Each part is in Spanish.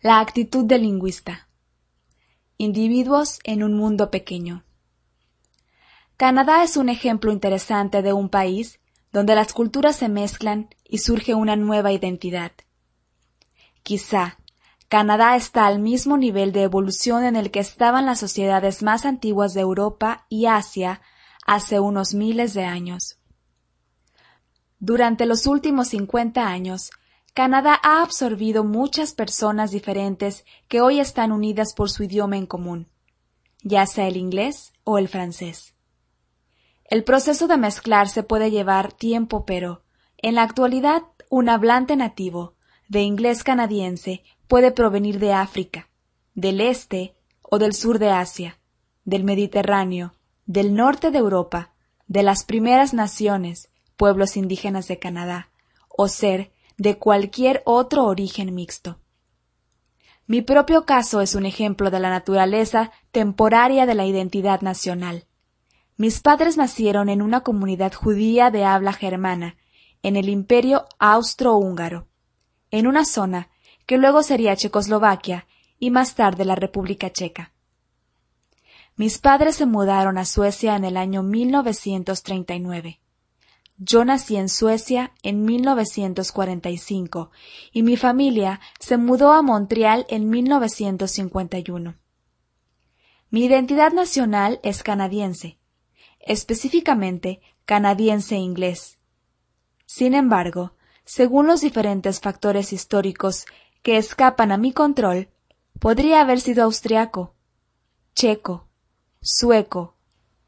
La actitud del lingüista. Individuos en un mundo pequeño. Canadá es un ejemplo interesante de un país donde las culturas se mezclan y surge una nueva identidad. Quizá Canadá está al mismo nivel de evolución en el que estaban las sociedades más antiguas de Europa y Asia hace unos miles de años. Durante los últimos 50 años, Canadá ha absorbido muchas personas diferentes que hoy están unidas por su idioma en común, ya sea el inglés o el francés. El proceso de mezclarse puede llevar tiempo, pero, en la actualidad, un hablante nativo de inglés canadiense puede provenir de África, del este o del sur de Asia, del Mediterráneo, del norte de Europa, de las primeras naciones, pueblos indígenas de Canadá, o ser de cualquier otro origen mixto. Mi propio caso es un ejemplo de la naturaleza temporaria de la identidad nacional. Mis padres nacieron en una comunidad judía de habla germana, en el imperio austrohúngaro, en una zona que luego sería Checoslovaquia y más tarde la República Checa. Mis padres se mudaron a Suecia en el año 1939. Yo nací en Suecia en 1945 y mi familia se mudó a Montreal en 1951. Mi identidad nacional es canadiense, específicamente canadiense-inglés. Sin embargo, según los diferentes factores históricos que escapan a mi control, podría haber sido austriaco, checo, sueco,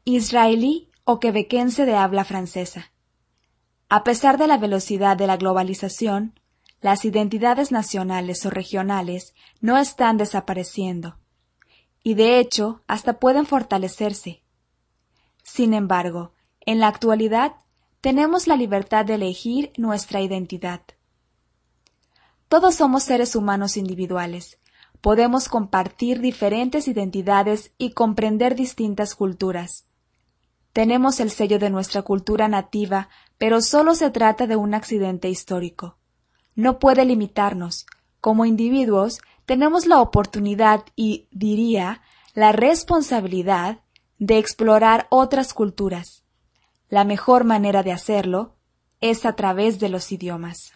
israelí o quebequense de habla francesa. A pesar de la velocidad de la globalización, las identidades nacionales o regionales no están desapareciendo, y de hecho hasta pueden fortalecerse. Sin embargo, en la actualidad tenemos la libertad de elegir nuestra identidad. Todos somos seres humanos individuales. Podemos compartir diferentes identidades y comprender distintas culturas. Tenemos el sello de nuestra cultura nativa, pero solo se trata de un accidente histórico. No puede limitarnos. Como individuos, tenemos la oportunidad y, diría, la responsabilidad de explorar otras culturas. La mejor manera de hacerlo es a través de los idiomas.